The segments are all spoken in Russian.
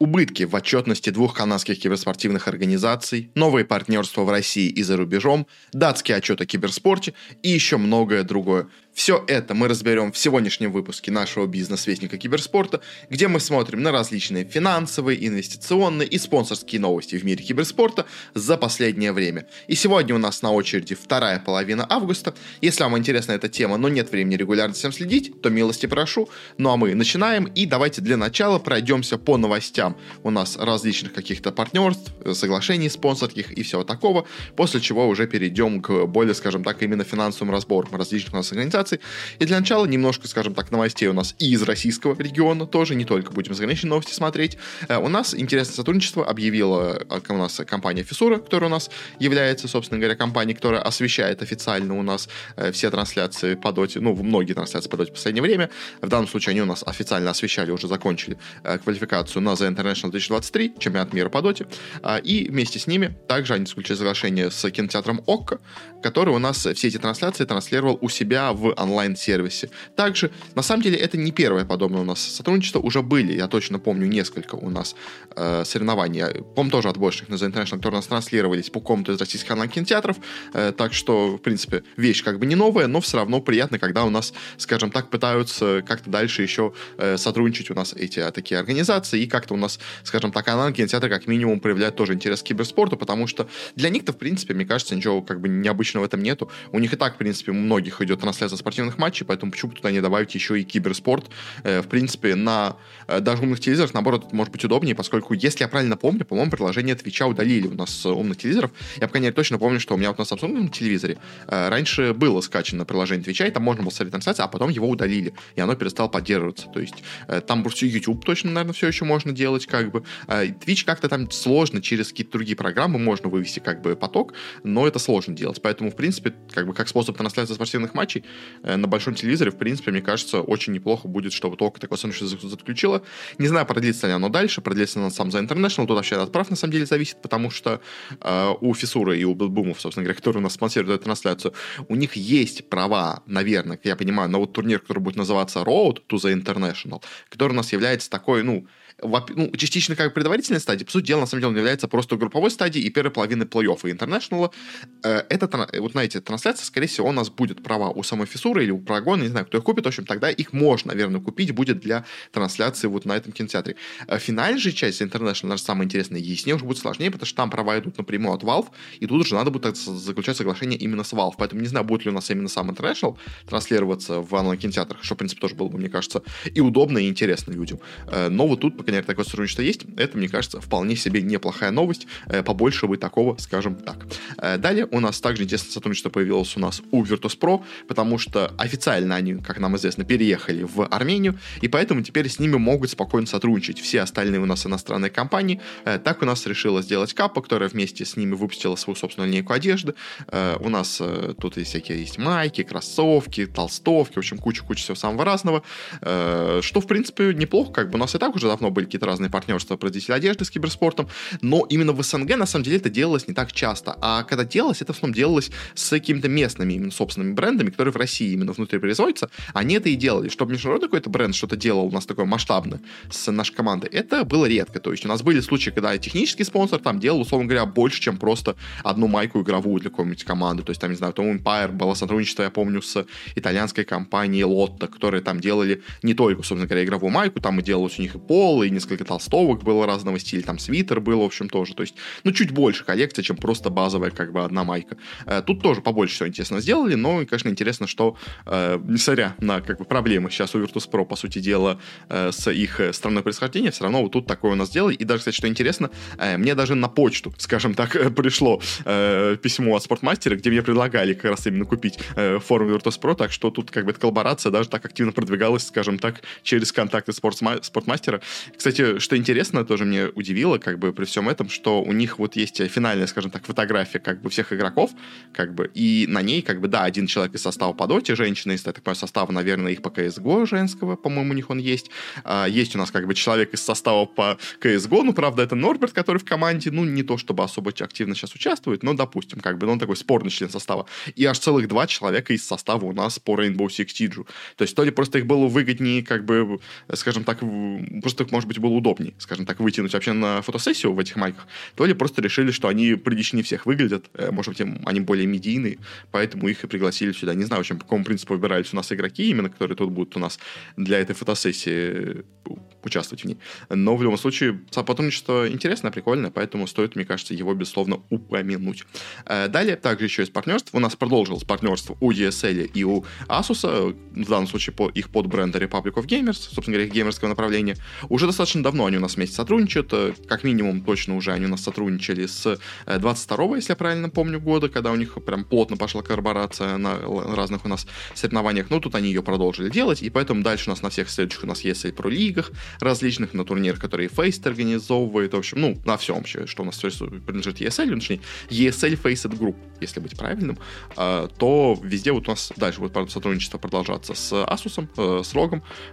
убытки в отчетности двух канадских киберспортивных организаций, новые партнерства в России и за рубежом, датский отчет о киберспорте и еще многое другое. Все это мы разберем в сегодняшнем выпуске нашего бизнес-вестника киберспорта, где мы смотрим на различные финансовые, инвестиционные и спонсорские новости в мире киберспорта за последнее время. И сегодня у нас на очереди вторая половина августа. Если вам интересна эта тема, но нет времени регулярно всем следить, то милости прошу. Ну а мы начинаем, и давайте для начала пройдемся по новостям. У нас различных каких-то партнерств, соглашений спонсорских и всего такого, после чего уже перейдем к более, скажем так, именно финансовым разборам различных у нас организаций, организаций. И для начала немножко, скажем так, новостей у нас и из российского региона тоже, не только будем заграничные новости смотреть. Э, у нас интересное сотрудничество объявила э, у нас компания Фисура, которая у нас является, собственно говоря, компанией, которая освещает официально у нас э, все трансляции по доте, ну, многие трансляции по доте в последнее время. В данном случае они у нас официально освещали, уже закончили квалификацию на The International 2023, чемпионат мира по доте. И вместе с ними также они заключили соглашение с кинотеатром ОККО, который у нас все эти трансляции транслировал у себя в онлайн-сервисе. Также, на самом деле, это не первое подобное у нас сотрудничество, уже были, я точно помню, несколько у нас э, соревнований, помню, тоже отборочных на The International, которые у нас транслировались по кому-то из российских онлайн-кинотеатров, э, так что, в принципе, вещь как бы не новая, но все равно приятно, когда у нас, скажем так, пытаются как-то дальше еще э, сотрудничать у нас эти а, такие организации, и как-то у нас, скажем так, онлайн-кинотеатры как минимум проявляют тоже интерес к киберспорту, потому что для них-то, в принципе, мне кажется, ничего как бы необычного в этом нету. У них и так, в принципе, у многих идет трансляция спортивных матчей, поэтому почему бы туда не добавить еще и киберспорт. Э, в принципе, на э, даже умных телевизорах, наоборот, это может быть удобнее, поскольку, если я правильно помню, по-моему, приложение Твича удалили у нас с умных телевизоров. Я, по крайней точно помню, что у меня вот на Samsung телевизоре э, раньше было скачано приложение Твича, и там можно было смотреть трансляции, а потом его удалили, и оно перестало поддерживаться. То есть там все YouTube точно, наверное, все еще можно делать, как бы. Twitch как-то там сложно, через какие-то другие программы можно вывести как бы поток, но это сложно делать. Поэтому, в принципе, как бы как способ трансляции спортивных матчей на большом телевизоре, в принципе, мне кажется, очень неплохо будет, чтобы только такое сотрудничество заключило. Не знаю, продлится ли оно дальше, продлится ли оно сам за International, тут вообще от прав на самом деле зависит, потому что э, у Фисура и у Билбумов, собственно говоря, которые у нас спонсируют эту трансляцию, у них есть права, наверное, я понимаю, на вот турнир, который будет называться Road to the International, который у нас является такой, ну, ну, частично как предварительной стадии, по сути дела, на самом деле, является просто групповой стадией и первой половины плей-оффа и интернешнала. Э, это, вот знаете, трансляция, скорее всего, у нас будет права у самой Фисуры или у Прогона, не знаю, кто их купит, в общем, тогда их можно, наверное, купить будет для трансляции вот на этом кинотеатре. Э, финальная часть International, наверное, самая интересная, ей с ней уже будет сложнее, потому что там права идут напрямую от Valve, и тут уже надо будет заключать соглашение именно с Valve. Поэтому не знаю, будет ли у нас именно сам International транслироваться в онлайн-кинотеатрах, что, в принципе, тоже было бы, мне кажется, и удобно, и интересно людям. Э, но вот тут, по крайней мере, такое сотрудничество есть. Это, мне кажется, вполне себе неплохая новость. Э, побольше бы такого, скажем так. Э, далее у нас также интересное сотрудничество появилось у нас у Virtus.pro, потому что официально они, как нам известно, переехали в Армению, и поэтому теперь с ними могут спокойно сотрудничать все остальные у нас иностранные компании. Так у нас решила сделать Капа, которая вместе с ними выпустила свою собственную линейку одежды. У нас тут есть всякие есть майки, кроссовки, толстовки, в общем, куча-куча всего самого разного, что, в принципе, неплохо, как бы у нас и так уже давно были какие-то разные партнерства производителей одежды с киберспортом, но именно в СНГ на самом деле это делалось не так часто, а когда делалось, это в основном делалось с какими-то местными именно собственными брендами, которые в России именно внутри производятся, они это и делали. Чтобы международный какой-то бренд что-то делал у нас такое масштабное с нашей командой, это было редко. То есть у нас были случаи, когда технический спонсор там делал, условно говоря, больше, чем просто одну майку игровую для какой-нибудь команды. То есть там, не знаю, Tom Empire было сотрудничество, я помню, с итальянской компанией Lotto, которые там делали не только, собственно говоря, игровую майку, там и делалось у них и пол, и несколько толстовок было разного стиля, там свитер был, в общем, тоже. То есть, ну, чуть больше коллекция, чем просто базовая, как бы, одна майка. Э, тут тоже побольше всего интересно сделали, но, конечно, интересно, что, э, несмотря на, как бы, проблемы сейчас у Virtus.pro, по сути дела, э, с их страной происхождения, все равно вот тут такое у нас сделали. И даже, кстати, что интересно, мне даже на почту, скажем так, пришло письмо от спортмастера, где мне предлагали как раз именно купить форму Virtus.pro, так что тут, как бы, эта коллаборация даже так активно продвигалась, скажем так, через контакты спортмастера. Кстати, что интересно, тоже мне удивило, как бы при всем этом, что у них вот есть финальная, скажем так, фотография как бы всех игроков, как бы, и на ней, как бы, да, один человек из состава по доте, женщина из, так понимаю, состава, наверное, их по CSGO женского, по-моему, у них он есть. А, есть у нас, как бы, человек из состава по CSGO, ну, правда, это Норберт, который в команде, ну, не то чтобы особо активно сейчас участвует, но, допустим, как бы, ну, он такой спорный член состава. И аж целых два человека из состава у нас по Rainbow Six Siege. То есть, то ли просто их было выгоднее, как бы, скажем так, просто, может быть, было удобнее, скажем так, вытянуть вообще на фотосессию в этих майках, то ли просто решили, что они приличнее всех выглядят, э, может быть, они более медийные, поэтому их и пригласили сюда. Не знаю, в общем, по какому принципу выбирались у нас игроки именно, которые тут будут у нас для этой фотосессии участвовать в ней. Но в любом случае, сотрудничество интересное, прикольное, поэтому стоит, мне кажется, его, безусловно, упомянуть. Э, далее, также еще из партнерств. У нас продолжилось партнерство у ESL и у Asus, в данном случае по их под бренда Republic of Gamers, собственно говоря, их геймерского направления. Уже достаточно давно они у нас вместе сотрудничают, э, как минимум точно уже они у нас сотрудничали с 22 э, если я правильно помню, года, когда у них прям плотно пошла корпорация на разных у нас соревнованиях. Ну, тут они ее продолжили делать, и поэтому дальше у нас на всех следующих у нас ESL Pro лигах различных, на турнирах, которые Faced организовывает, в общем, ну, на всем вообще, что у нас принадлежит ESL, точнее, ESL Faced Group, если быть правильным, а, то везде вот у нас дальше будет сотрудничество продолжаться с Asus, э, с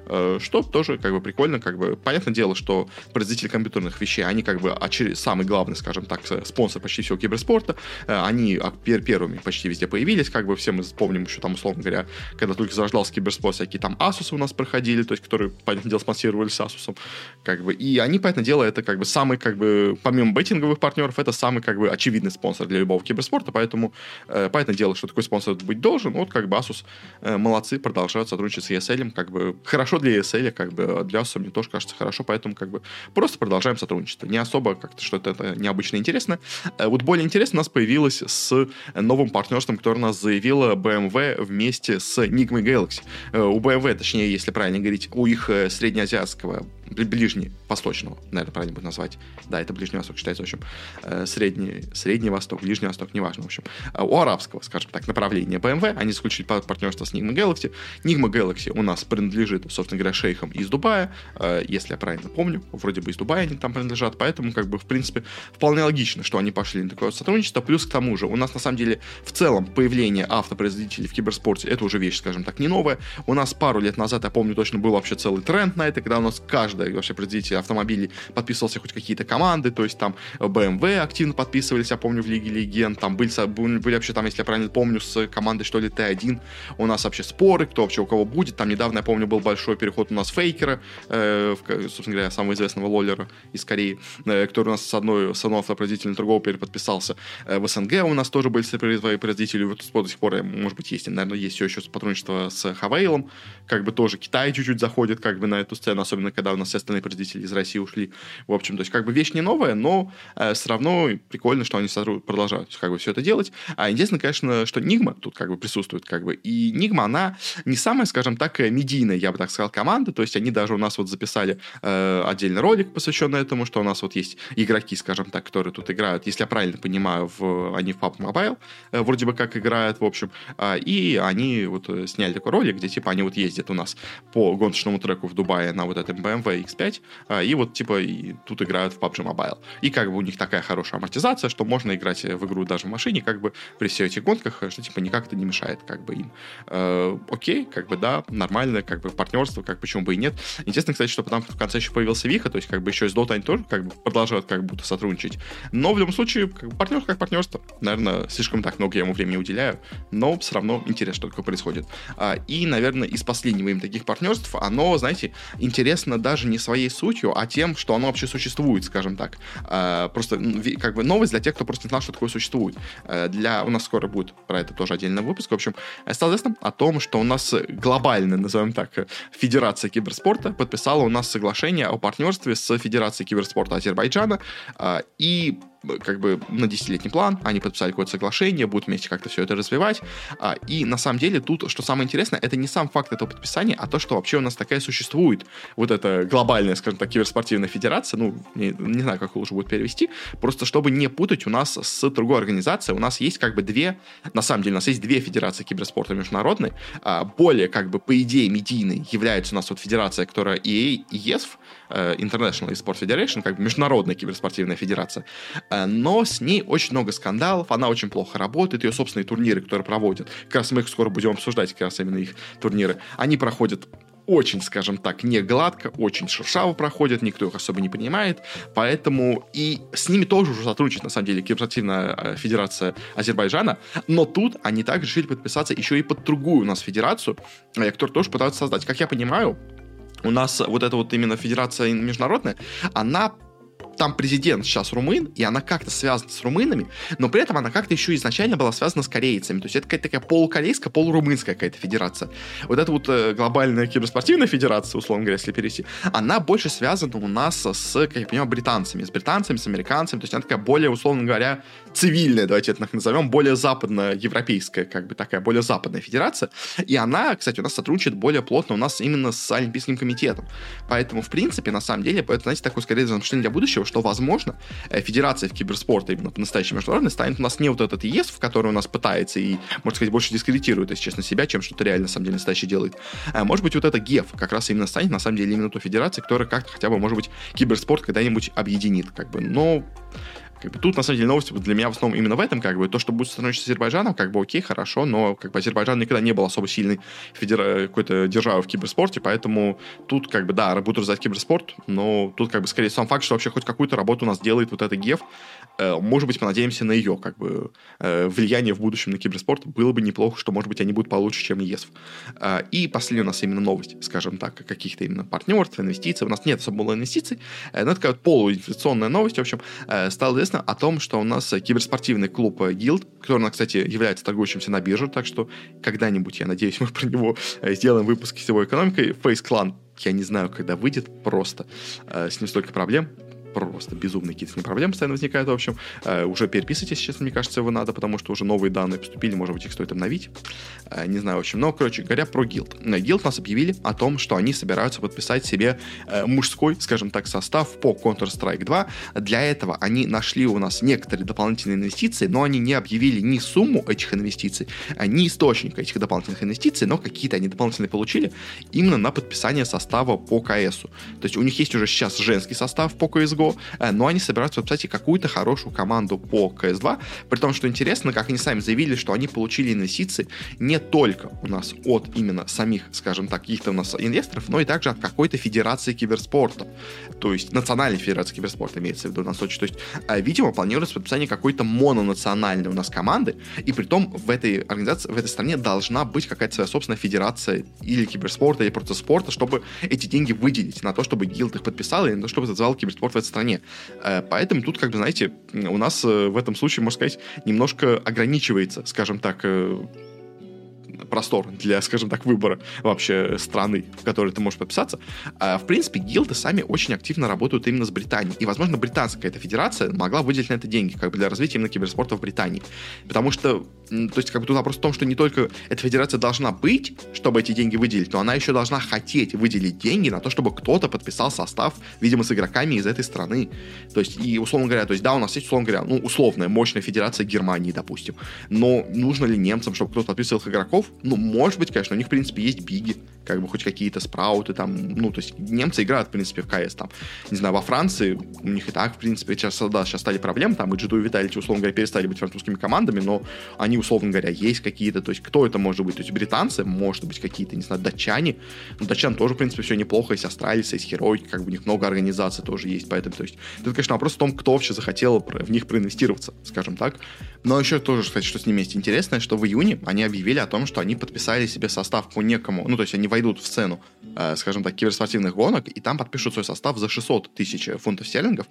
э, что тоже как бы прикольно, как бы понятное дело, что производители компьютерных вещей, они как бы самый главный, скажем так, спонсор почти всего киберспорта, э, они первыми почти везде появились, как бы все мы помним еще там, условно говоря, когда только зарождался киберспорт, всякие там Asus у нас проходили, то есть которые, понятное дело, спонсировались Asus, как бы, и они, понятное дело, это как бы самый, как бы, помимо бейтинговых партнеров, это самый, как бы, очевидный спонсор для любого киберспорта, поэтому, э, понятное дело, что такой спонсор быть должен, вот, как бы, Asus э, молодцы, продолжают сотрудничать с ESL, как бы, хорошо для ESL, как бы, для Asus мне тоже кажется хорошо, поэтому, как бы, просто продолжаем сотрудничество. Не особо как-то что-то это необычно интересно. Э, вот более интересно у нас появилось с новым партнерством, которое у нас заявила BMW вместе с Enigma Galaxy. Э, у BMW, точнее, если правильно говорить, у их э, среднеазиатского ближний, восточного, наверное, правильно будет назвать. Да, это Ближний Восток считается, в общем, э, средний, Средний Восток, Ближний Восток, неважно, в общем. Э, у арабского, скажем так, направления BMW, они заключили партнерство с Nigma Galaxy. Nigma Galaxy у нас принадлежит, собственно говоря, шейхам из Дубая, э, если я правильно помню, вроде бы из Дубая они там принадлежат, поэтому, как бы, в принципе, вполне логично, что они пошли на такое сотрудничество. Плюс к тому же, у нас, на самом деле, в целом, появление автопроизводителей в киберспорте, это уже вещь, скажем так, не новая. У нас пару лет назад, я помню, точно был вообще целый тренд на это, когда у нас каждая вообще производитель автомобилей подписывался хоть какие-то команды, то есть там BMW активно подписывались, я помню, в Лиге Легенд, там были, были вообще там, если я правильно помню, с командой, что ли, Т1, у нас вообще споры, кто вообще у кого будет, там недавно, я помню, был большой переход у нас Фейкера, э, собственно говоря, самого известного лоллера из Кореи, э, который у нас с одной, с одного автопроизводителя другого переподписался. Э, в СНГ у нас тоже были производители, вот до сих пор, может быть, есть, наверное, есть все еще сотрудничество с Хавейлом, как бы тоже Китай чуть-чуть заходит как бы на эту сцену, особенно когда у нас все остальные производители из России ушли. В общем, то есть как бы вещь не новая, но э, все равно прикольно, что они продолжают как бы все это делать. А единственное, конечно, что Нигма тут как бы присутствует, как бы. И Нигма, она не самая, скажем так, медийная, я бы так сказал, команда. То есть они даже у нас вот записали э, отдельный ролик, посвященный этому, что у нас вот есть игроки, скажем так, которые тут играют, если я правильно понимаю, в, они в PUBG Mobile э, вроде бы как играют, в общем. Э, и они вот э, сняли такой ролик, где типа они вот ездят у нас по гоночному треку в Дубае на вот этом BMW X5, э, и вот типа и тут играют в PUBG Mobile. И как бы у них такая хорошая амортизация, что можно играть в игру даже в машине, как бы при всех этих гонках, что типа никак это не мешает как бы им. Э, окей, как бы да, нормально, как бы партнерство, как почему бы и нет. Интересно, кстати, что потом в конце еще появился Виха, то есть как бы еще из Dota они тоже как бы продолжают как будто сотрудничать. Но в любом случае, как бы, партнерство как партнерство. Наверное, слишком так много я ему времени уделяю, но все равно интересно, что такое происходит. А, и, наверное, из последнего им таких партнерств, оно, знаете, интересно даже не своей сутью, а тем, что оно вообще существует, скажем так. Э, просто как бы новость для тех, кто просто не знал, что такое существует. Э, для... У нас скоро будет про это тоже отдельный выпуск. В общем, стало известно о том, что у нас глобальная, назовем так, Федерация киберспорта подписала у нас соглашение о партнерстве с Федерацией киберспорта Азербайджана. Э, и как бы на десятилетний план, они подписали какое-то соглашение, будут вместе как-то все это развивать. А, и на самом деле тут, что самое интересное, это не сам факт этого подписания, а то, что вообще у нас такая существует вот эта глобальная, скажем так, киберспортивная федерация, ну, не, не знаю, как лучше будет перевести, просто чтобы не путать у нас с другой организацией, у нас есть как бы две, на самом деле у нас есть две федерации киберспорта международной, а, более как бы по идее медийной является у нас вот федерация, которая EA и ESF, э, International Sport Federation, как бы международная киберспортивная федерация, Э, но с ней очень много скандалов, она очень плохо работает, ее собственные турниры, которые проводят, как раз мы их скоро будем обсуждать, как раз именно их турниры, они проходят очень, скажем так, не гладко, очень шершаво проходят, никто их особо не принимает, поэтому и с ними тоже уже сотрудничает, на самом деле, киберспортивная э, федерация Азербайджана, но тут они также решили подписаться еще и под другую у нас федерацию, э, которую тоже пытаются создать. Как я понимаю, у нас вот эта вот именно федерация международная, она там президент сейчас румын, и она как-то связана с румынами, но при этом она как-то еще изначально была связана с корейцами. То есть это какая-то такая полукорейская, полурумынская какая-то федерация. Вот эта вот э, глобальная киберспортивная федерация, условно говоря, если перейти, она больше связана у нас с, как я понимаю, британцами. С британцами, с американцами. То есть она такая более, условно говоря, цивильная, давайте это назовем, более западноевропейская, как бы такая, более западная федерация. И она, кстати, у нас сотрудничает более плотно у нас именно с Олимпийским комитетом. Поэтому, в принципе, на самом деле, это, знаете, такое скорее замышление для будущего, что, возможно, э, федерация в киберспорта именно по-настоящему международной станет у нас не вот этот ЕС, в который у нас пытается и, можно сказать, больше дискредитирует, если честно, себя, чем что-то реально, на самом деле, настоящее делает. А может быть, вот это ГЕФ как раз именно станет, на самом деле, именно той федерацией, которая как-то хотя бы, может быть, киберспорт когда-нибудь объединит, как бы. Но как бы, тут, на самом деле, новости для меня в основном именно в этом, как бы, то, что будет сотрудничать с Азербайджаном, как бы, окей, хорошо, но, как бы, Азербайджан никогда не был особо сильной федера... какой-то державой в киберспорте, поэтому тут, как бы, да, будут развивать киберспорт, но тут, как бы, скорее сам факт, что вообще хоть какую-то работу у нас делает вот эта ГЕФ, может быть, мы надеемся на ее, как бы, э, влияние в будущем на киберспорт, было бы неплохо, что, может быть, они будут получше, чем ЕСФ. Э, и последняя у нас именно новость, скажем так, каких-то именно партнерств, инвестиций, у нас нет особо было инвестиций, э, но такая вот полуинвестиционная новость, в общем, э, стало известно о том, что нас киберспортивный клуб Guild, который, кстати, является торгующимся на бирже, так что когда-нибудь, я надеюсь, мы про него э, сделаем выпуск сетевой экономикой. Face Clan, я не знаю, когда выйдет, просто э, с ним столько проблем просто безумные какие-то с ним проблемы постоянно возникают, в общем. Э, уже переписывайтесь, честно, мне кажется, его надо, потому что уже новые данные поступили, может быть, их стоит обновить. Э, не знаю, в общем. Но, короче говоря, про Guild. На Guild нас объявили о том, что они собираются подписать себе э, мужской, скажем так, состав по Counter-Strike 2. Для этого они нашли у нас некоторые дополнительные инвестиции, но они не объявили ни сумму этих инвестиций, ни источника этих дополнительных инвестиций, но какие-то они дополнительные получили именно на подписание состава по КС. То есть у них есть уже сейчас женский состав по CSGO, Э, но они собираются подписать какую-то хорошую команду по CS2, при том, что интересно, как они сами заявили, что они получили инвестиции не только у нас от именно самих, скажем так, каких-то у нас инвесторов, но и также от какой-то федерации киберспорта, то есть национальной федерации киберспорта имеется в виду на Сочи, то есть, э, видимо, планируется подписание какой-то мононациональной у нас команды, и при том в этой организации, в этой стране должна быть какая-то своя собственная федерация или киберспорта, или просто спорта, чтобы эти деньги выделить на то, чтобы гилд их подписал, и на то, чтобы создавал киберспорт в этой стране. Э, поэтому тут, как бы, знаете, у нас э, в этом случае, можно сказать, немножко ограничивается, скажем так, э, простор для, скажем так, выбора вообще страны, в которой ты можешь подписаться. А, в принципе, гилды сами очень активно работают именно с Британией. И, возможно, британская эта федерация могла выделить на это деньги, как бы для развития именно киберспорта в Британии. Потому что, то есть, как бы тут вопрос в том, что не только эта федерация должна быть, чтобы эти деньги выделить, но она еще должна хотеть выделить деньги на то, чтобы кто-то подписал состав, видимо, с игроками из этой страны. То есть, и, условно говоря, то есть, да, у нас есть, условно говоря, ну, условная, мощная федерация Германии, допустим. Но нужно ли немцам, чтобы кто-то подписывал их игроков? Ну, может быть, конечно, у них, в принципе, есть биги, как бы хоть какие-то спрауты там, ну, то есть немцы играют, в принципе, в КС там. Не знаю, во Франции у них и так, в принципе, сейчас, да, сейчас стали проблемы, там и Джиду и Виталити, условно говоря, перестали быть французскими командами, но они, условно говоря, есть какие-то, то есть кто это может быть? То есть британцы, может быть, какие-то, не знаю, датчане, но датчан тоже, в принципе, все неплохо, есть австралийцы, есть Херой, как бы у них много организаций тоже есть, поэтому, то есть, это, конечно, вопрос в том, кто вообще захотел в них проинвестироваться, скажем так. Но еще тоже, кстати, что с ними есть интересное, что в июне они объявили о том, что они подписали себе состав по некому, ну, то есть они войдут в сцену, э, скажем так, киберспортивных гонок, и там подпишут свой состав за 600 тысяч фунтов стерлингов,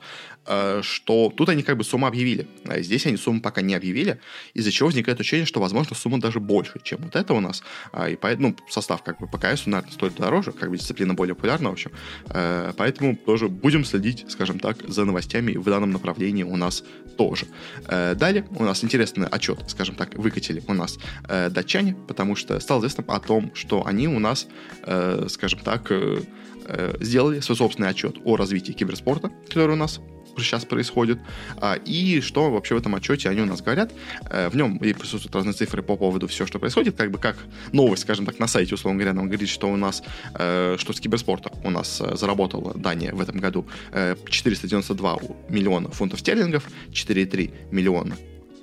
э, что тут они как бы сумму объявили. А здесь они сумму пока не объявили, из-за чего возникает ощущение, что, возможно, сумма даже больше, чем вот это у нас. А, и поэтому, ну, состав как бы по КСу, наверное, стоит дороже, как бы дисциплина более популярна, в общем. Э, поэтому тоже будем следить, скажем так, за новостями в данном направлении у нас тоже. Э, далее у нас интересный отчет, скажем так, выкатили у нас э, датчане, потому что стало известно о том, что они у нас, э, скажем так, э, э, сделали свой собственный отчет о развитии киберспорта, который у нас сейчас происходит, а, и что вообще в этом отчете они у нас говорят. Э, в нем и присутствуют разные цифры по поводу всего, что происходит, как бы как новость, скажем так, на сайте, условно говоря, нам говорит, что у нас, э, что с киберспорта у нас заработала Дания в этом году 492 миллиона фунтов стерлингов, 4,3 миллиона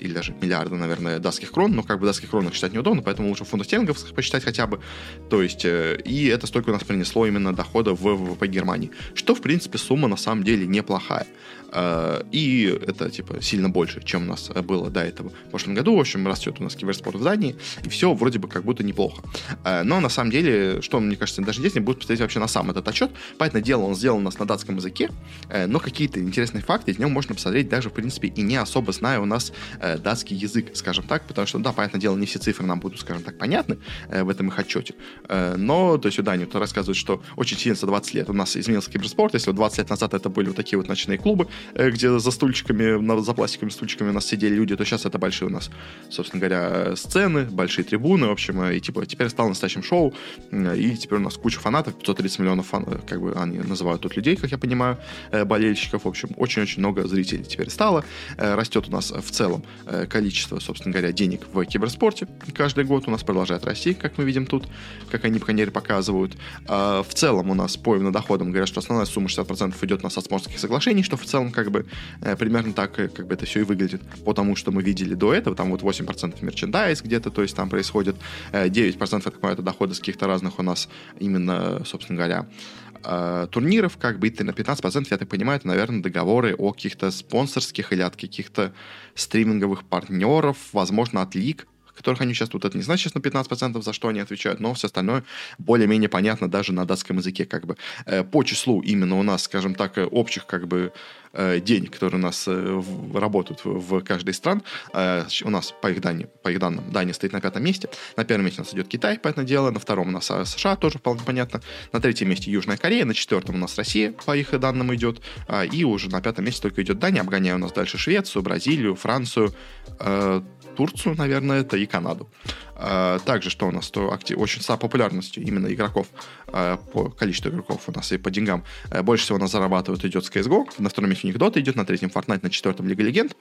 или даже миллиарда, наверное, датских крон, но как бы датских кронах считать неудобно, поэтому лучше фунтов стерлингов посчитать хотя бы. То есть, э, и это столько у нас принесло именно дохода в ВВП Германии. Что, в принципе, сумма на самом деле неплохая. И это, типа, сильно больше, чем у нас было до этого в прошлом году. В общем, растет у нас киберспорт в Дании, и все вроде бы как будто неплохо. Но на самом деле, что, мне кажется, даже здесь не будет посмотреть вообще на сам этот отчет. Понятное дело, он сделан у нас на датском языке, но какие-то интересные факты из него можно посмотреть даже, в принципе, и не особо зная у нас датский язык, скажем так, потому что, да, понятное дело, не все цифры нам будут, скажем так, понятны в этом их отчете. Но, то есть, у Дании рассказывают, что очень сильно за 20 лет у нас изменился киберспорт. Если 20 лет назад это были вот такие вот ночные клубы, э, где за стульчиками, за пластиковыми стульчиками у нас сидели люди, то сейчас это большие у нас, собственно говоря, сцены, большие трибуны, в общем, э, и типа теперь стало настоящим шоу, и теперь у нас куча фанатов, 530 миллионов фан, э, как бы они называют тут людей, как я понимаю, болельщиков, в общем, очень-очень много зрителей теперь стало. Растет у нас в целом количество, собственно говоря, денег в киберспорте. Каждый год у нас продолжает расти, как мы видим тут, как они, по крайней мере, показывают. А, в целом у нас по именно доходам говорят, что основная сумма 60% идет на соцморских соглашений, что в целом как бы э, примерно так э, как бы это все и выглядит. Потому что мы видели до этого, там вот 8% мерчендайз где-то, то есть там происходит 9%, э, я так понимаю, это доходы с каких-то разных у нас именно, собственно говоря, турниров, как бы, и на 15%, я так понимаю, это, наверное, договоры о каких-то спонсорских или от каких-то стриминговых партнеров, возможно, от лиг, которых они тут это не значит, на 15%, за что они отвечают, но все остальное более-менее понятно даже на датском языке, как бы. Э, по числу именно у нас, скажем так, э, общих, как бы, э, денег, которые у нас работают в каждой из стран. У нас, по их, данным, по их данным, Дания стоит на пятом месте. На первом месте у нас идет Китай, понятное дело. На втором у нас США, тоже вполне понятно. На третьем месте Южная Корея. На четвертом у нас Россия, по их данным, идет. И уже на пятом месте только идет Дания, обгоняя у нас дальше Швецию, Бразилию, Францию, Турцию, наверное, это и Канаду. А, также, что у нас, то актив, очень с популярностью именно игроков, а, по количеству игроков у нас и по деньгам, а, больше всего у нас зарабатывают идет CSGO, на втором месте у них Dota идет, на третьем Fortnite, на четвертом Лига Легенд.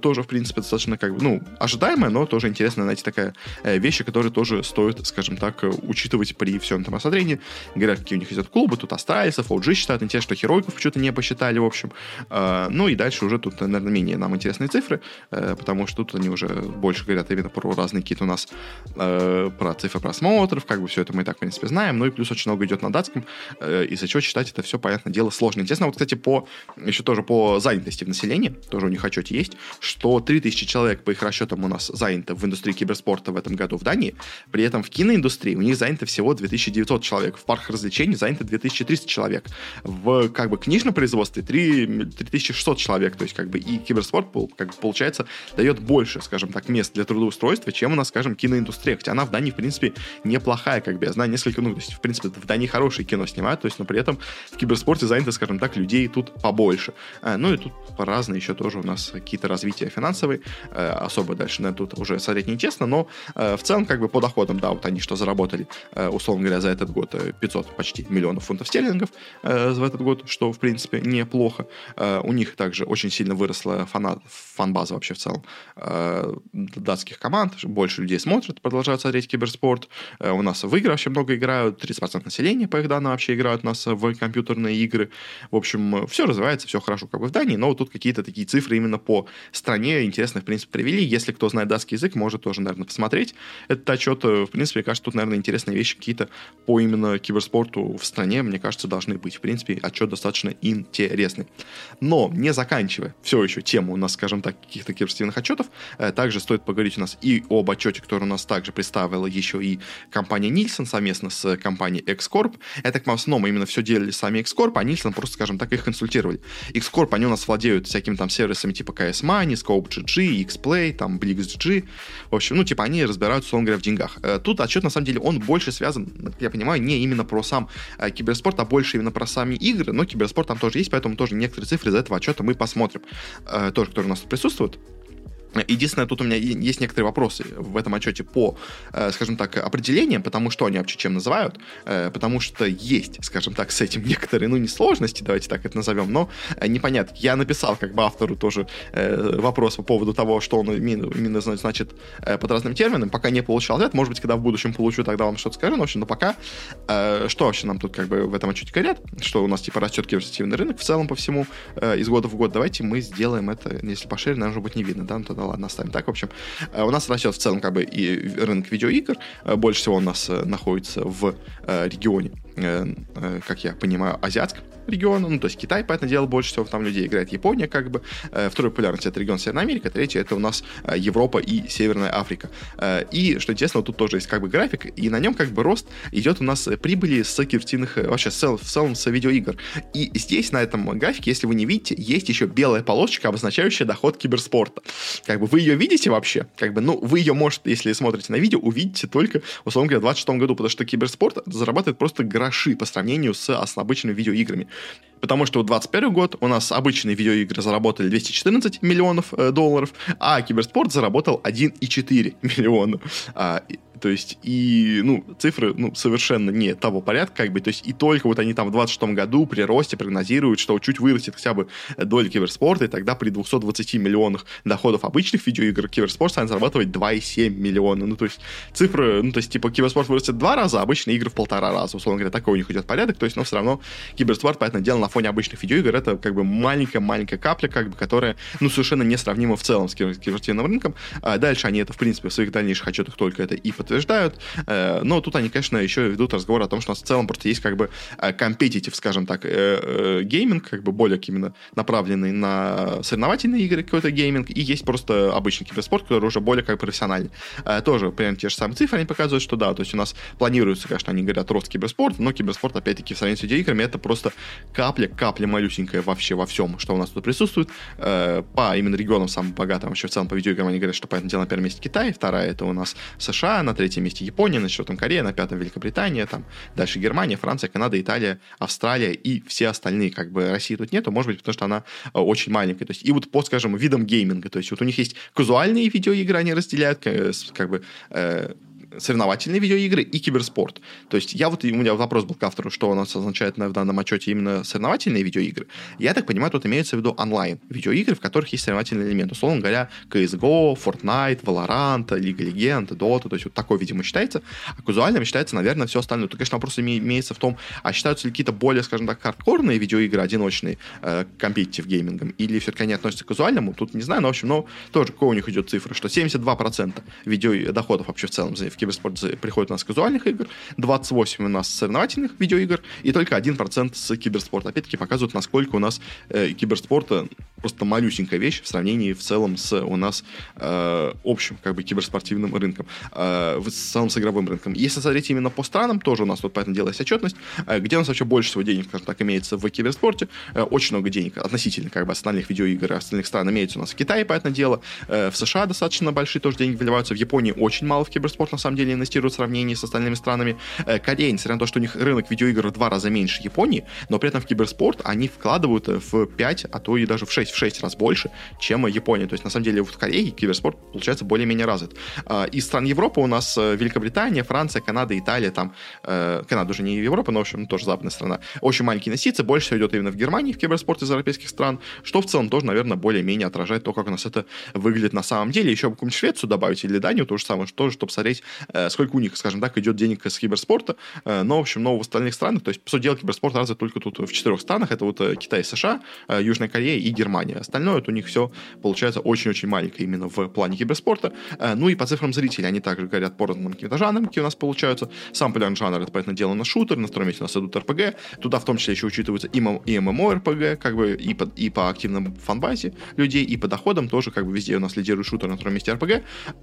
Тоже, в принципе, достаточно как бы, ну, ожидаемая, но тоже интересная, знаете, такая вещь, которая тоже стоит, скажем так, учитывать при всем этом рассмотрении. Говорят, какие у них идут клубы, тут Астралисов, OG считают, интересно, что Херойков что-то не посчитали, в общем. Ну и дальше уже тут, наверное, менее нам интересные цифры, потому что тут они уже больше говорят именно про разные какие-то у нас э, про цифры просмотров, как бы все это мы и так, в принципе, знаем, ну и плюс очень много идет на датском, э, из-за чего читать это все, понятное дело, сложно. Интересно, вот, кстати, по, еще тоже по занятости в населении, тоже у них отчете есть, что 3000 человек, по их расчетам, у нас занято в индустрии киберспорта в этом году в Дании, при этом в киноиндустрии у них занято всего 2900 человек, в парках развлечений занято 2300 человек, в, как бы, книжном производстве 3, 3600 человек, то есть, как бы, и киберспорт, как бы, получается, дает больше, скажем так, мест для трудоустройства, чем у нас, скажем, киноиндустрия. Хотя она в Дании, в принципе, неплохая, как бы. Я знаю несколько, ну, то есть, в принципе, в Дании хорошее кино снимают, то есть, но при этом в киберспорте занято, скажем так, людей тут побольше. А, ну и тут по-разному еще тоже у нас какие-то развития финансовые. А, особо дальше, наверное, тут уже смотреть не честно, но а, в целом, как бы, по доходам, да, вот они что заработали, условно говоря, за этот год 500 почти миллионов фунтов стерлингов в этот год, что, в принципе, неплохо. У них также очень сильно выросла фан-база вообще в целом датских команд, больше людей смотрят, продолжают смотреть киберспорт. Э, у нас в игры вообще много играют, 30% населения, по их данным, вообще играют у нас в компьютерные игры. В общем, все развивается, все хорошо как бы в Дании, но вот тут какие-то такие цифры именно по стране интересно, в принципе, привели. Если кто знает датский язык, может тоже, наверное, посмотреть этот отчет. В принципе, мне кажется, тут, наверное, интересные вещи какие-то по именно киберспорту в стране, мне кажется, должны быть. В принципе, отчет достаточно интересный. Но, не заканчивая все еще тему у нас, скажем так, каких-то киберспортивных отчетов, э, также стоит поговорить у нас и об отчете, который у нас также представила еще и компания Нильсон совместно с компанией Xcorp. Это к основном именно все делали сами Xcorp, а Нильсон просто, скажем так, их консультировали. Xcorp, они у нас владеют всякими там сервисами типа CS Money, ScopeGG, Xplay, там BlixG. В общем, ну, типа они разбираются, условно говоря, в деньгах. Э, тут отчет, на самом деле, он больше связан, я понимаю, не именно про сам э, киберспорт, а больше именно про сами игры, но киберспорт там тоже есть, поэтому тоже некоторые цифры из этого отчета мы посмотрим. Э, тоже, которые у нас тут присутствуют. Единственное, тут у меня есть некоторые вопросы в этом отчете по, э, скажем так, определениям, потому что они вообще чем называют, э, потому что есть, скажем так, с этим некоторые, ну, не сложности, давайте так это назовем, но э, непонятно. Я написал как бы автору тоже вопрос по поводу того, что он именно значит под разным термином, пока не получил ответ, может быть, когда в будущем получу, тогда вам что-то скажу, но, в общем, но пока, что вообще нам тут как бы в этом отчете говорят, что у нас типа растет киберспортивный рынок в целом по всему из года в год, давайте мы сделаем это, если пошире, наверное, будет не видно, да, ну, ладно, оставим так. В общем, э, у нас растет в целом как бы и рынок видеоигр. Э, больше всего у нас э, находится в регионе, как я понимаю, азиатском региона, ну, то есть Китай, понятное дело, больше всего там людей играет, Япония, как бы, э, второй популярность это регион Северная Америка, третий это у нас э, Европа и Северная Африка. Э, и, что интересно, тут тоже есть как бы график, и на нем как бы рост идет у нас прибыли с киберспортивных, вообще в целом с видеоигр. И здесь на этом графике, если вы не видите, есть еще белая полосочка, обозначающая доход киберспорта. Как бы вы ее видите вообще? Как бы, ну, вы ее, может, если смотрите на видео, увидите только, условно говоря, в 26 году, потому что киберспорт зарабатывает просто гроши по сравнению с обычными видеоиграми. Потому что в 2021 год у нас обычные видеоигры заработали 214 миллионов э, долларов, а киберспорт заработал 1,4 миллиона. А, то есть, и, ну, цифры, ну, совершенно не того порядка, как бы, то есть, и только вот они там в 26 году при росте прогнозируют, что чуть вырастет хотя бы доля киберспорта, и тогда при 220 миллионах доходов обычных видеоигр киберспорт станет зарабатывать 2,7 миллиона. Ну, то есть, цифры, ну, то есть, типа, киберспорт вырастет два раза, а обычные игры в полтора раза, условно говоря, такой у них идет порядок, то есть, но все равно киберспорт, понятное дело, на фоне обычных видеоигр, это как бы маленькая-маленькая капля, как бы, которая, ну, совершенно несравнима в целом с киберспортивным рынком. А дальше они это, в принципе, в своих дальнейших отчетах только это и подтверждают, подтверждают. Э, но тут они, конечно, еще ведут разговор о том, что у нас в целом просто есть как бы competitive, э, скажем так, э, гейминг, как бы более именно направленный на соревновательные игры какой-то гейминг, и есть просто обычный киберспорт, который уже более как профессиональный. Тоже примерно те же самые цифры они показывают, что да, то есть у нас планируется, конечно, они говорят рост киберспорта, но киберспорт, опять-таки, в сравнении с видеоиграми, это просто капля, капля малюсенькая вообще во всем, что у нас тут присутствует. По именно регионам самым богатым, вообще в целом по видеоиграм они говорят, что, понятное дело, на первом месте Китай, вторая это у нас США, на третьем месте Япония, на четвертом Корея, на пятом Великобритания, там дальше Германия, Франция, Канада, Италия, Австралия и все остальные. Как бы России тут нету, может быть, потому что она э, очень маленькая. То есть, и вот по, скажем, видам гейминга. То есть, вот у них есть казуальные видеоигры, они разделяют, как бы э, соревновательные видеоигры и киберспорт. То есть я вот, у меня вопрос был к автору, что у нас означает в данном отчете именно соревновательные видеоигры. Я так понимаю, тут имеется в виду онлайн видеоигры, в которых есть соревновательный элемент. Условно говоря, CSGO, Fortnite, Valorant, Лига Легенд, Dota, то есть вот такой, видимо, считается. А казуальным считается, наверное, все остальное. Тут, конечно, вопрос имеется в том, а считаются ли какие-то более, скажем так, хардкорные видеоигры, одиночные, э, геймингом, или все-таки они относятся к казуальному, тут не знаю, но, в общем, но тоже какой у них идет цифра, что 72% видео доходов вообще в целом в киберспорт приходит у нас с казуальных игр, 28 у нас с соревновательных видеоигр, и только 1% с киберспорта. Опять-таки показывают, насколько у нас э, киберспорта просто малюсенькая вещь в сравнении в целом с у нас э, общим как бы киберспортивным рынком, э, в целом с игровым рынком. Если смотреть именно по странам, тоже у нас тут поэтому делается отчетность, э, где у нас вообще больше всего денег, скажем так, имеется в киберспорте, э, очень много денег относительно как бы остальных видеоигр и остальных стран имеется у нас в Китае, поэтому дело, э, в США достаточно большие тоже деньги выливаются, в Японии очень мало в киберспорт на самом деле инвестируют в сравнении с остальными странами. Э, Корея, несмотря на то, что у них рынок видеоигр в два раза меньше Японии, но при этом в киберспорт они вкладывают в 5, а то и даже в 6 в 6 раз больше, чем Япония. То есть, на самом деле, в Корее киберспорт получается более-менее развит. А, из стран Европы у нас э, Великобритания, Франция, Канада, Италия, там, э, Канада уже не Европа, но, в общем, тоже западная страна. Очень маленькие инвестиции, больше всего идет именно в Германии, в киберспорт из европейских стран, что в целом тоже, наверное, более-менее отражает то, как у нас это выглядит на самом деле. Еще какую-нибудь Швецию добавить или Данию, то же самое, тоже, чтобы смотреть, э, сколько у них, скажем так, идет денег с киберспорта. Но, в общем, но в остальных странах, то есть, по сути дела, киберспорт развит только тут в четырех странах. Это вот Китай, США, Южная Корея и Германия. Остальное, вот у них все получается очень-очень маленькое именно в плане киберспорта. Э, ну и по цифрам зрителей, они также говорят по разным каким-то жанрам, какие у нас получаются. Сам популярный жанр, это, понятно, дело на шутер, на втором месте у нас идут RPG. Туда в том числе еще учитываются и, и MMORPG, как бы и по, и по активным фанбазе людей, и по доходам тоже как бы везде у нас лидирует шутер на втором месте.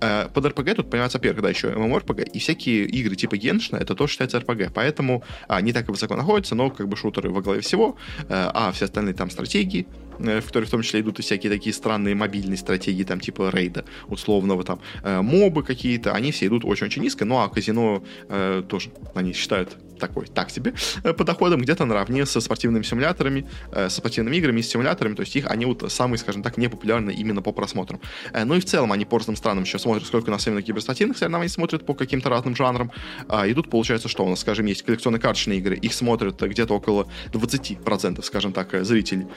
Э, под RPG тут понимается первый, да, еще MMORPG, и всякие игры типа Геншина, это тоже считается RPG, поэтому они так и высоко находятся, но как бы шутеры во главе всего, э, а все остальные там стратегии, в которые в том числе идут и всякие такие странные мобильные стратегии, там типа рейда условного, там э, мобы какие-то, они все идут очень-очень низко, ну а казино э, тоже они считают такой, так себе, э, по доходам где-то наравне со спортивными симуляторами, э, со спортивными играми и симуляторами, то есть их, они вот самые, скажем так, непопулярны именно по просмотрам. Э, ну и в целом они по разным странам еще смотрят, сколько у нас именно киберспортивных соревнований смотрят по каким-то разным жанрам. А, и тут получается, что у нас, скажем, есть коллекционные карточные игры, их смотрят где-то около 20%, скажем так, зрителей.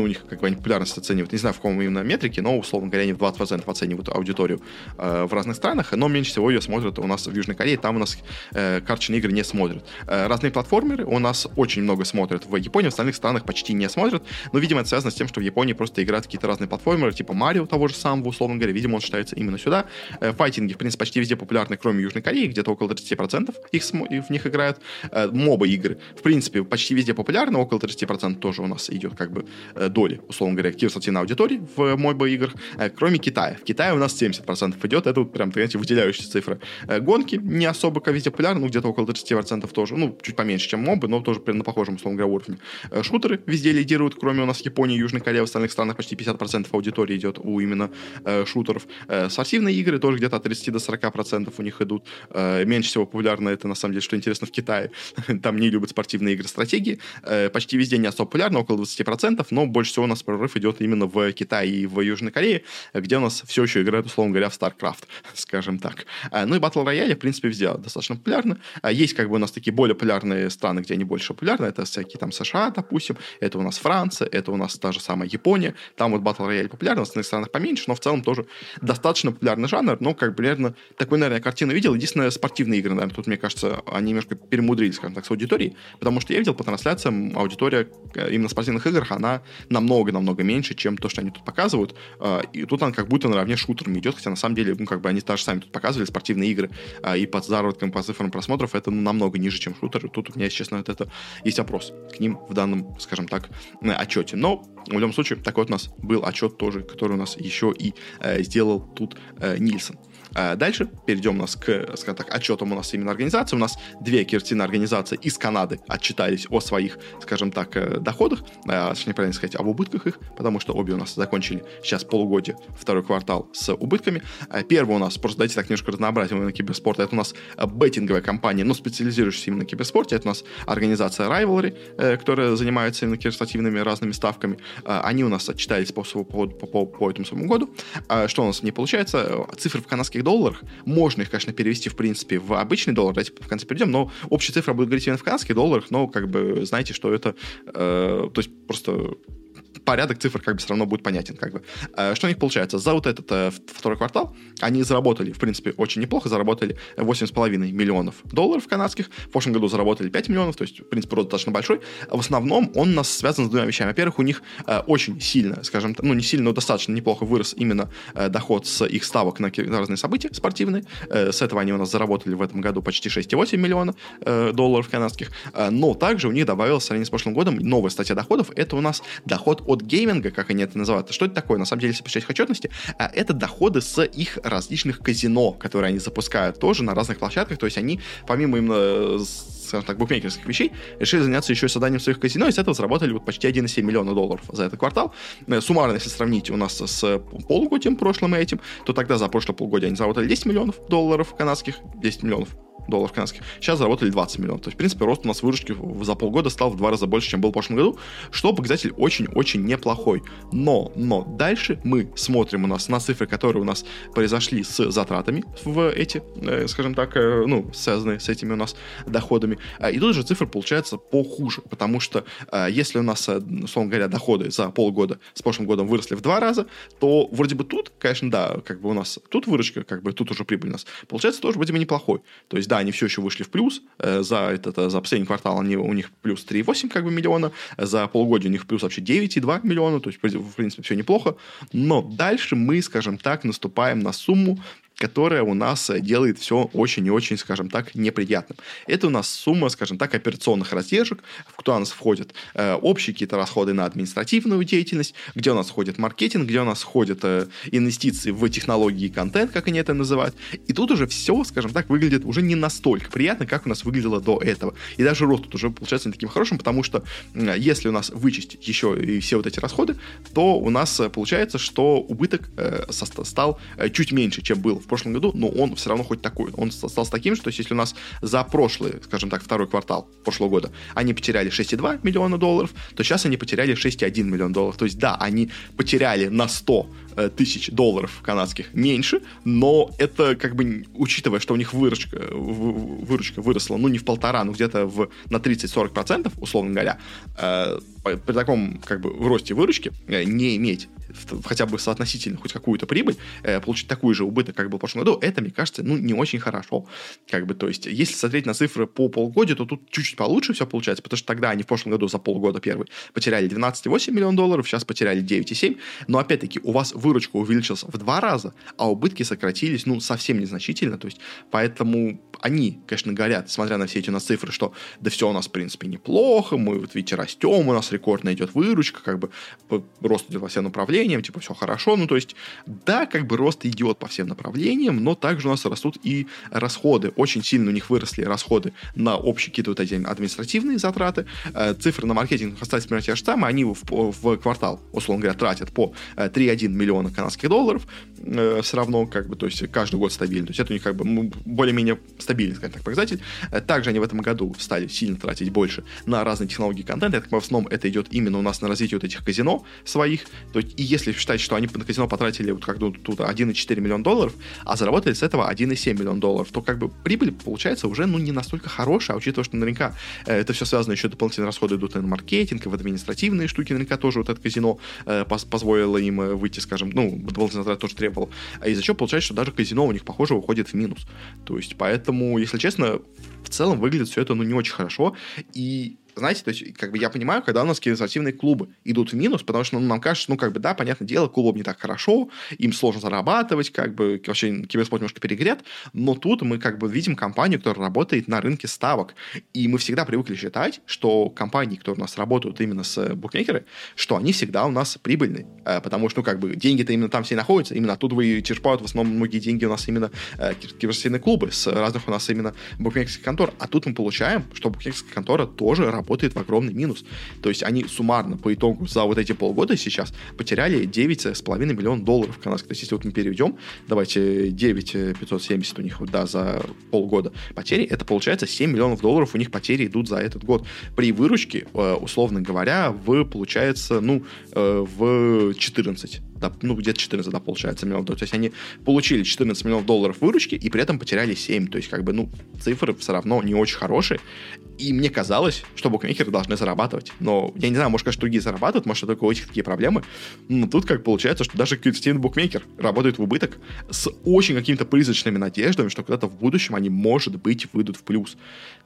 Ну, у них как бы они популярность оценивают. Не знаю, в каком именно метрике, но, условно говоря, они в 20% оценивают аудиторию в разных странах, но меньше всего ее смотрят у нас в Южной Корее, там у нас карточные игры не смотрят. Э, разные платформеры у нас очень много смотрят в Японии, в остальных странах почти не смотрят, но, видимо, это связано с тем, что в Японии просто играют какие-то разные платформеры, типа Марио того же самого, условно говоря, видимо, он считается именно сюда. Э, файтинги, в принципе, почти везде популярны, кроме Южной Кореи, где-то около 30% их в них играют. Моба игры, в принципе, почти везде популярны, около 30% тоже у нас идет как бы доли, условно говоря, киберспортивной аудитории в моба играх, кроме Китая. В Китае у нас 70% идет, это вот прям, знаете, выделяющаяся цифра. Гонки не особо, как везде, популярны, ну, где-то около 30% тоже, ну, чуть поменьше, чем мобы, но тоже на похожем, условно говоря, уровне. Э, шутеры везде лидируют, кроме у нас Японии, Южной Кореи, в остальных странах почти 50% аудитории идет у именно э, шутеров. Э, спортивные игры тоже где-то от 30 до 40% у них идут. Э, меньше всего популярно это, на самом деле, что интересно, в Китае. Там не любят спортивные игры стратегии. Э, почти везде не особо популярно, около 20%, но больше всего у нас прорыв идет именно в Китае и в Южной Корее, где у нас все еще играют, условно говоря, в StarCraft, скажем так. Э, ну и Battle Royale, в принципе, везде достаточно популярны. А есть как бы у нас такие более популярные страны, где они больше популярны. Это всякие там США, допустим. Это у нас Франция, это у нас та же самая Япония. Там вот Battle Royale популярны, в остальных странах поменьше, но в целом тоже достаточно популярный жанр. Но как бы, наверное, такой, наверное, картину видел. Единственное, спортивные игры, наверное, тут, мне кажется, они немножко перемудрили, скажем так, с аудиторией. Потому что я видел по трансляциям, аудитория э, именно спортивных играх, она намного-намного меньше, чем то, что они тут показывают. А, и тут она как будто наравне с шутерами идет, хотя на самом деле, ну, как бы они даже сами тут показывали спортивные игры, а, и под заработком по цифрам просмотров это ну, намного ниже, чем шутер. Тут у меня, если честно, это, это есть вопрос к ним в данном, скажем так, э, отчете. Но в любом случае, такой вот у нас был отчет тоже, который у нас еще и э, сделал тут э, Нильсон. А дальше перейдем у нас к, скажем так, отчетам у нас именно организации. У нас две киртины организации из Канады отчитались о своих, скажем так, э, доходах, а, точнее, правильно сказать, об убытках их, потому что обе у нас закончили сейчас полугодие, второй квартал с убытками. А первый у нас, просто дайте так немножко разнообразим именно киберспорта, это у нас беттинговая компания, но специализирующаяся именно на киберспорте, это у нас организация Rivalry, э, которая занимается именно киберспортивными разными ставками. Они у нас отчитались по, по, по, по этому своему году. Что у нас не получается? Цифры в канадских канадских долларах. Можно их, конечно, перевести, в принципе, в обычный доллар. Давайте в конце перейдем, но общая цифра будет говорить именно в канадских долларах, но, как бы, знаете, что это... Э, то есть, просто порядок цифр как бы все равно будет понятен. Как бы. Э, что у них получается? За вот этот э, второй квартал они заработали, в принципе, очень неплохо, заработали 8,5 миллионов долларов канадских. В прошлом году заработали 5 миллионов, то есть, в принципе, рост достаточно большой. В основном он у нас связан с двумя вещами. Во-первых, у них э, очень сильно, скажем так, ну не сильно, но достаточно неплохо вырос именно доход с их ставок на разные события спортивные. С этого они у нас заработали в этом году почти 6,8 миллиона долларов канадских. Но также у них добавилось в сравнении с прошлым годом новая статья доходов. Это у нас доход от гейминга, как они это называют. Что это такое? На самом деле, если посчитать их отчетности, а, это доходы с их различных казино, которые они запускают тоже на разных площадках. То есть они, помимо именно скажем так, букмекерских вещей, решили заняться еще и созданием своих казино, и с этого заработали вот почти 1,7 миллиона долларов за этот квартал. Э, суммарно, если сравнить у нас с полугодием прошлым и этим, то тогда за прошлое полугодие они заработали 10 миллионов долларов канадских, 10 миллионов долларов канадских. Сейчас заработали 20 миллионов. То есть, в принципе, рост у нас выручки за полгода стал в два раза больше, чем был в прошлом году, что показатель очень-очень неплохой. Но, но дальше мы смотрим у нас на цифры, которые у нас произошли с затратами в эти, э, скажем так, э, ну, связанные с этими у нас доходами. А, и тут же цифры получаются похуже, потому что э, если у нас, условно говоря, доходы за полгода с прошлым годом выросли в два раза, то вроде бы тут, конечно, да, как бы у нас тут выручка, как бы тут уже прибыль у нас, получается тоже вроде бы неплохой. То есть, да, они все еще вышли в плюс. Э, за, этот, э, за последний квартал они, у них плюс 3,8 как бы, миллиона. За полгодия у них плюс вообще 9,2 миллиона. То есть, в принципе, все неплохо. Но дальше мы, скажем так, наступаем на сумму, которая у нас э, делает все очень и очень, скажем так, неприятным. Это у нас сумма, скажем так, операционных раздержек, в куда у нас входят э, общие какие-то расходы на административную деятельность, где у нас входит маркетинг, где у нас входят э, инвестиции в технологии и контент, как они это называют. И тут уже все, скажем так, выглядит уже не настолько приятно, как у нас выглядело до этого. И даже рост тут уже получается не таким хорошим, потому что э, если у нас вычесть еще и все вот эти расходы, то у нас э, получается, что убыток э, стал э, чуть меньше, чем был в прошлом году, но он все равно хоть такой. Он остался таким, что если у нас за прошлый, скажем так, второй квартал прошлого года они потеряли 6,2 миллиона долларов, то сейчас они потеряли 6,1 миллион долларов. То есть, да, они потеряли на 100 тысяч долларов канадских меньше, но это как бы, учитывая, что у них выручка, выручка выросла, ну, не в полтора, но где-то в, на 30-40%, условно говоря, при таком как бы росте выручки не иметь хотя бы соотносительно хоть какую-то прибыль, э, получить такой же убыток, как был в прошлом году, это, мне кажется, ну, не очень хорошо. Как бы, то есть, если смотреть на цифры по полгода, то тут чуть-чуть получше все получается, потому что тогда они в прошлом году за полгода первый потеряли 12,8 миллиона долларов, сейчас потеряли 9,7, но опять-таки у вас выручка увеличилась в два раза, а убытки сократились, ну, совсем незначительно, то есть, поэтому они, конечно, горят, смотря на все эти у нас цифры, что да все у нас, в принципе, неплохо, мы, вот видите, растем, у нас рекордно идет выручка, как бы рост идет во все направлениям, типа все хорошо, ну то есть, да, как бы рост идет по всем направлениям, но также у нас растут и расходы, очень сильно у них выросли расходы на общие какие-то вот эти административные затраты, э, цифры на маркетинг остались примерно те же самые, они в, в квартал, условно говоря, тратят по 3,1 э, миллиона канадских долларов, э, все равно, как бы, то есть каждый год стабильно, то есть это у них как бы ну, более-менее стабильный, скажем так, показатель. Э, также они в этом году стали сильно тратить больше на разные технологии контента. Это, в основном это идет именно у нас на развитие вот этих казино своих. То есть, и если считать, что они на казино потратили вот как тут, тут 1,4 миллиона долларов, а заработали с этого 1,7 миллион долларов, то как бы прибыль получается уже ну, не настолько хорошая, а учитывая, что наверняка э, это все связано еще дополнительные расходы идут на маркетинг, и в административные штуки, наверняка тоже вот это казино э, позволило им э, выйти, скажем, ну, дополнительно затраты тоже требовал. А из-за чего получается, что даже казино у них, похоже, уходит в минус. То есть, поэтому, если честно, в целом выглядит все это ну не очень хорошо. И знаете, то есть, как бы я понимаю, когда у нас спортивные клубы идут в минус, потому что ну, нам кажется, ну, как бы, да, понятное дело, клубам не так хорошо, им сложно зарабатывать, как бы, вообще киберспорт немножко перегрет, но тут мы, как бы, видим компанию, которая работает на рынке ставок, и мы всегда привыкли считать, что компании, которые у нас работают именно с букмекеры, что они всегда у нас прибыльные, э, потому что, ну, как бы, деньги-то именно там все находятся, именно оттуда вы черпают в основном многие деньги у нас именно э, киберспортивные клубы, с разных у нас именно букмекерских контор, а тут мы получаем, что букмекерская контора тоже работает работает в огромный минус. То есть они суммарно по итогу за вот эти полгода сейчас потеряли 9,5 миллионов долларов канадских. То есть если вот мы переведем, давайте 9 570 у них да, за полгода потери, это получается 7 миллионов долларов у них потери идут за этот год. При выручке, э, условно говоря, в, получается, ну, э, в 14 да, ну, где-то 14, да, получается, миллионов долларов. То есть они получили 14 миллионов долларов выручки и при этом потеряли 7. То есть, как бы, ну, цифры все равно не очень хорошие. И мне казалось, что букмекеры должны зарабатывать. Но я не знаю, может, конечно, другие зарабатывают, может, только у этих такие проблемы. Но тут как получается, что даже квитативный букмекер работает в убыток с очень какими-то призрачными надеждами, что когда-то в будущем они, может быть, выйдут в плюс.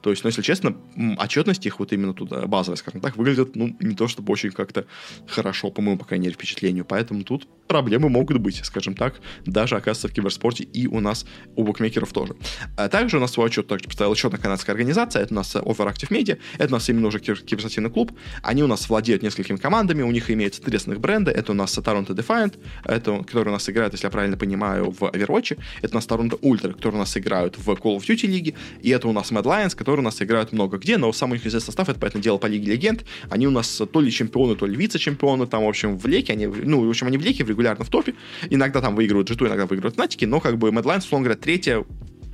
То есть, ну, если честно, отчетность их вот именно туда, базовая, скажем так, выглядит, ну, не то чтобы очень как-то хорошо, по моему, по крайней мере, впечатлению. Поэтому тут проблемы могут быть, скажем так, даже, оказывается, в киберспорте и у нас, у букмекеров тоже. А также у нас свой отчет также поставила еще одна канадская организация, это у нас Overactive Media, это у нас именно уже киберспортивный клуб, они у нас владеют несколькими командами, у них имеется три основных бренда, это у нас Toronto Defiant, это, который у нас играет, если я правильно понимаю, в Overwatch, это у нас Toronto Ultra, который у нас играют в Call of Duty лиге, и это у нас Mad Lions, который у нас играют много где, но самый их известный состав, это, поэтому дело, по Лиге Легенд, они у нас то ли чемпионы, то ли вице-чемпионы, там, в общем, в Леке, они, ну, в общем, они в Леке в регулярно в топе. Иногда там выигрывают g иногда выигрывают Fnatic, но как бы Mad Lions, условно говоря, третья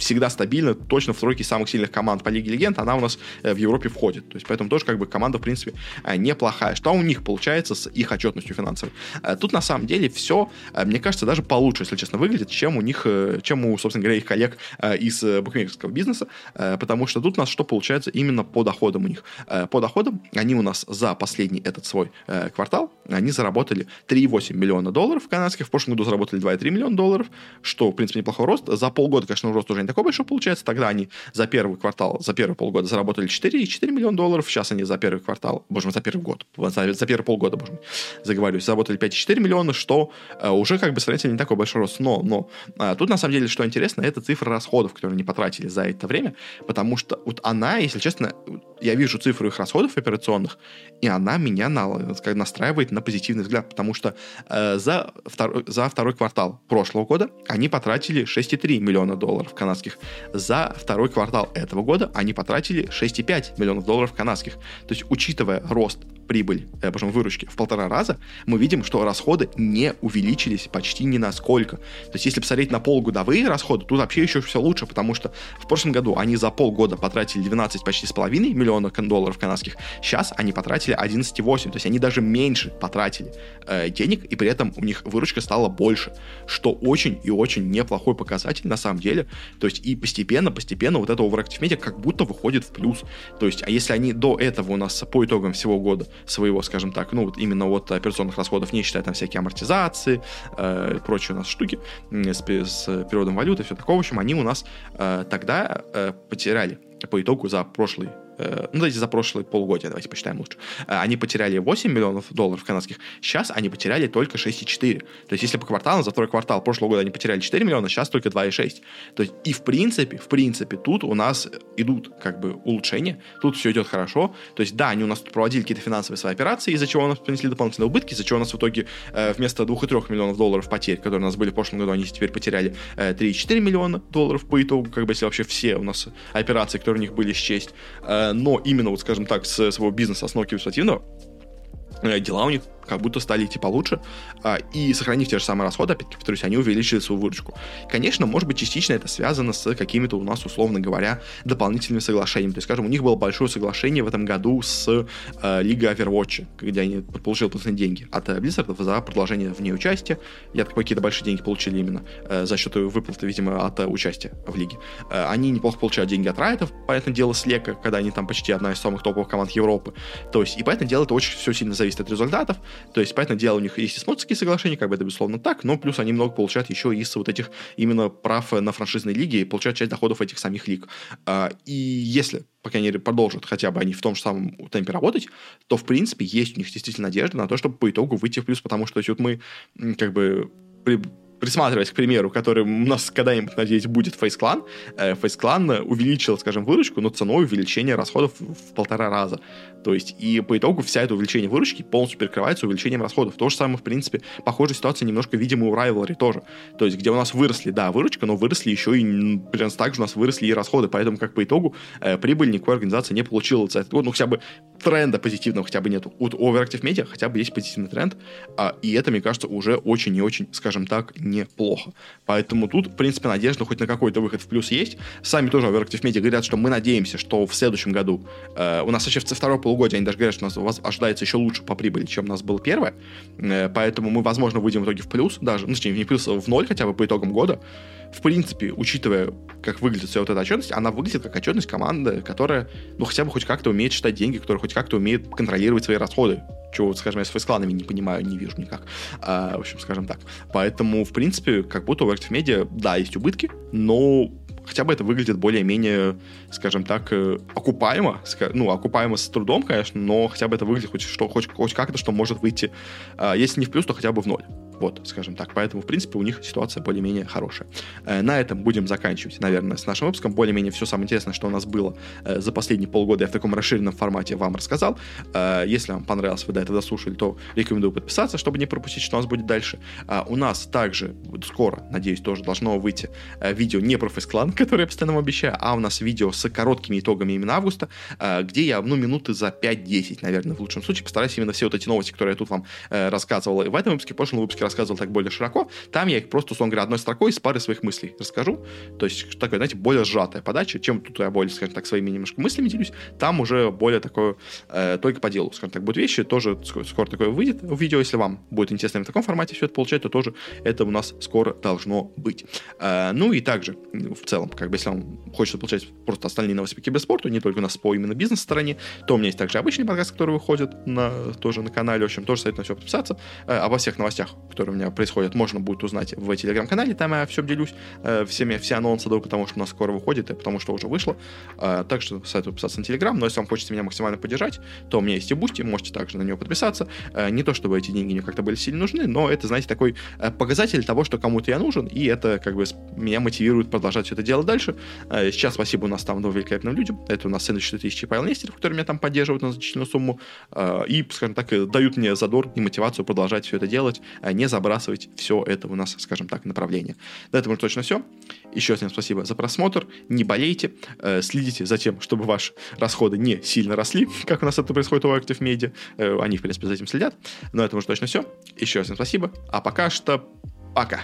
всегда стабильно, точно в тройке самых сильных команд по Лиге Легенд, она у нас э, в Европе входит. То есть, поэтому тоже как бы команда, в принципе, э, неплохая. Что у них получается с их отчетностью финансовой? Э, тут, на самом деле, все, мне кажется, даже получше, если честно, выглядит, чем у них, чем у, собственно говоря, их коллег из букмекерского бизнеса, потому что тут у нас что получается именно по доходам у них? По доходам они у нас за последний этот свой квартал, они заработали 3,8 миллиона долларов канадских, в прошлом году заработали 2,3 миллиона долларов, что, в принципе, неплохой рост. За полгода, конечно, рост уже не такой большой получается. Тогда они за первый квартал, за первые полгода заработали 4,4 миллиона долларов. Сейчас они за первый квартал, боже мой, за первый год, за, за первые полгода, боже мой, заговорюсь, заработали 5,4 миллиона, что э, уже как бы сравнительно не такой большой рост. Но, но э, тут на самом деле, что интересно, это цифра расходов, которые они потратили за это время, потому что вот она, если честно, я вижу цифру их расходов операционных, и она меня на, как, настраивает на позитивный взгляд, потому что э, за, втор, за второй квартал прошлого года они потратили 6,3 миллиона долларов канадских канадских. За второй квартал этого года они потратили 6,5 миллионов долларов канадских. То есть, учитывая рост прибыль, э, пожалуй, выручки в полтора раза, мы видим, что расходы не увеличились почти ни сколько. То есть, если посмотреть на полугодовые расходы, тут вообще еще все лучше, потому что в прошлом году они за полгода потратили 12 почти с половиной миллионов долларов канадских, сейчас они потратили 11,8, то есть они даже меньше потратили э, денег, и при этом у них выручка стала больше, что очень и очень неплохой показатель на самом деле. То есть и постепенно, постепенно вот это Overactive Media как будто выходит в плюс. То есть, а если они до этого у нас по итогам всего года своего, скажем так, ну вот именно вот операционных расходов, не считая там всякие амортизации, э, прочие у нас штуки с, с переводом валюты, все такое, в общем, они у нас э, тогда э, потеряли по итогу за прошлый Э, ну, давайте за прошлые полгода, давайте посчитаем лучше, э, они потеряли 8 миллионов долларов канадских, сейчас они потеряли только 6,4. То есть, если по кварталам, за второй квартал прошлого года они потеряли 4 миллиона, сейчас только 2,6. То есть, и в принципе, в принципе, тут у нас идут как бы улучшения, тут все идет хорошо. То есть, да, они у нас тут проводили какие-то финансовые свои операции, из-за чего у нас принесли дополнительные убытки, из-за чего у нас в итоге э, вместо 2,3 миллионов долларов потерь, которые у нас были в прошлом году, они теперь потеряли 3,4 миллиона долларов по итогу, как бы если вообще все у нас операции, которые у них были счесть. Но именно, вот скажем так, с своего бизнеса основного киберспортивного, э, дела у них как будто стали идти получше, а, и сохранив те же самые расходы, опять-таки, повторюсь, они увеличили свою выручку. Конечно, может быть, частично это связано с какими-то у нас, условно говоря, дополнительными соглашениями. То есть, скажем, у них было большое соглашение в этом году с э, Лигой Overwatch, где они получили дополнительные деньги от э, Blizzard за продолжение в ней участия. Я так какие-то большие деньги получили именно э, за счет выплаты, видимо, от э, участия в лиге. Э, они неплохо получают деньги от Райтов, понятное дело, с Лека, когда они там почти одна из самых топовых команд Европы. То есть, и поэтому дело, это очень все сильно зависит от результатов. То есть, понятное дело, у них есть и спонсорские соглашения, как бы это безусловно так, но плюс они много получают еще из вот этих именно прав на франшизной лиге и получают часть доходов этих самих лиг. А, и если по крайней мере, продолжат хотя бы они в том же самом темпе работать, то, в принципе, есть у них действительно надежда на то, чтобы по итогу выйти в плюс, потому что если вот мы как бы присматриваясь к примеру, который у нас когда-нибудь, надеюсь, будет FaceClan, э, FaceClan увеличил, скажем, выручку, но ценой увеличения расходов в полтора раза. То есть, и по итогу вся это увеличение выручки полностью перекрывается увеличением расходов. То же самое, в принципе, похожая ситуация немножко видимо у Rivalry тоже. То есть, где у нас выросли, да, выручка, но выросли еще и, прям так же у нас выросли и расходы. Поэтому, как по итогу, э, прибыль никакой организация не получила за этот год. Ну, хотя бы тренда позитивного хотя бы нету. У Overactive Media хотя бы есть позитивный тренд, а, и это, мне кажется, уже очень и очень, скажем так, неплохо. Поэтому тут, в принципе, надежда хоть на какой-то выход в плюс есть. Сами тоже Overactive Media говорят, что мы надеемся, что в следующем году э, у нас вообще второй полугодие, они даже говорят, что у нас ожидается еще лучше по прибыли, чем у нас было первое. Э, поэтому мы, возможно, выйдем в итоге в плюс, даже, ну, точнее, не в плюс, а в ноль хотя бы по итогам года. В принципе, учитывая, как выглядит вся вот эта отчетность, она выглядит как отчетность команды, которая, ну, хотя бы хоть как-то умеет считать деньги, которая хоть как-то умеет контролировать свои расходы чего, скажем, я с фейскланами не понимаю, не вижу никак. А, в общем, скажем так. Поэтому, в принципе, как будто у Active Media, да, есть убытки, но хотя бы это выглядит более-менее, скажем так, э, окупаемо, ну, окупаемо с трудом, конечно, но хотя бы это выглядит хоть, что, хоть, хоть как-то, что может выйти, а, если не в плюс, то хотя бы в ноль. Вот, скажем так. Поэтому, в принципе, у них ситуация более-менее хорошая. Э, на этом будем заканчивать, наверное, с нашим выпуском. Более-менее все самое интересное, что у нас было э, за последние полгода, я в таком расширенном формате вам рассказал. Э, если вам понравилось, вы до этого дослушали, то рекомендую подписаться, чтобы не пропустить, что у нас будет дальше. У нас также скоро, надеюсь, тоже должно выйти видео не про фейсклан, который я постоянно вам обещаю, а у нас видео с короткими итогами именно августа, где я, ну, минуты за 5-10, наверное, в лучшем случае постараюсь именно все вот эти новости, которые я тут вам рассказывал в этом выпуске, в прошлом выпуске рассказывал так более широко. Там я их просто, условно говоря, одной строкой из пары своих мыслей расскажу. То есть, такая, знаете, более сжатая подача, чем тут я более, скажем так, своими немножко мыслями делюсь. Там уже более такое, э, только по делу, скажем так, будут вещи. Тоже скоро, такое выйдет в видео. Если вам будет интересно в таком формате все это получать, то тоже это у нас скоро должно быть. Э, ну и также, в целом, как бы, если вам хочется получать просто остальные новости по киберспорту, не только у нас по именно бизнес-стороне, то у меня есть также обычный подкаст, который выходит на, тоже на канале. В общем, тоже советую на все подписаться. Э, обо всех новостях, которые у меня происходит, можно будет узнать в телеграм-канале, там я все делюсь, э, всеми, все анонсы даю, потому что у нас скоро выходит, и потому что уже вышло. Э, так что советую подписаться на телеграм, но если вам хочется меня максимально поддержать, то у меня есть и Бусти, можете также на него подписаться. Э, не то, чтобы эти деньги мне как-то были сильно нужны, но это, знаете, такой показатель того, что кому-то я нужен, и это как бы меня мотивирует продолжать все это дело дальше. Сейчас спасибо у нас там двум великолепным людям. Это у нас Сэндвич 4000 и Павел Нестеров, которые меня там поддерживают на значительную сумму, и, скажем так, дают мне задор и мотивацию продолжать все это делать, не забрасывать все это у нас, скажем так, направление. На этом уже точно все. Еще раз всем спасибо за просмотр. Не болейте, э, следите за тем, чтобы ваши расходы не сильно росли, как у нас это происходит у Active Media. Э, они, в принципе, за этим следят. На этом уже точно все. Еще раз всем спасибо. А пока что пока.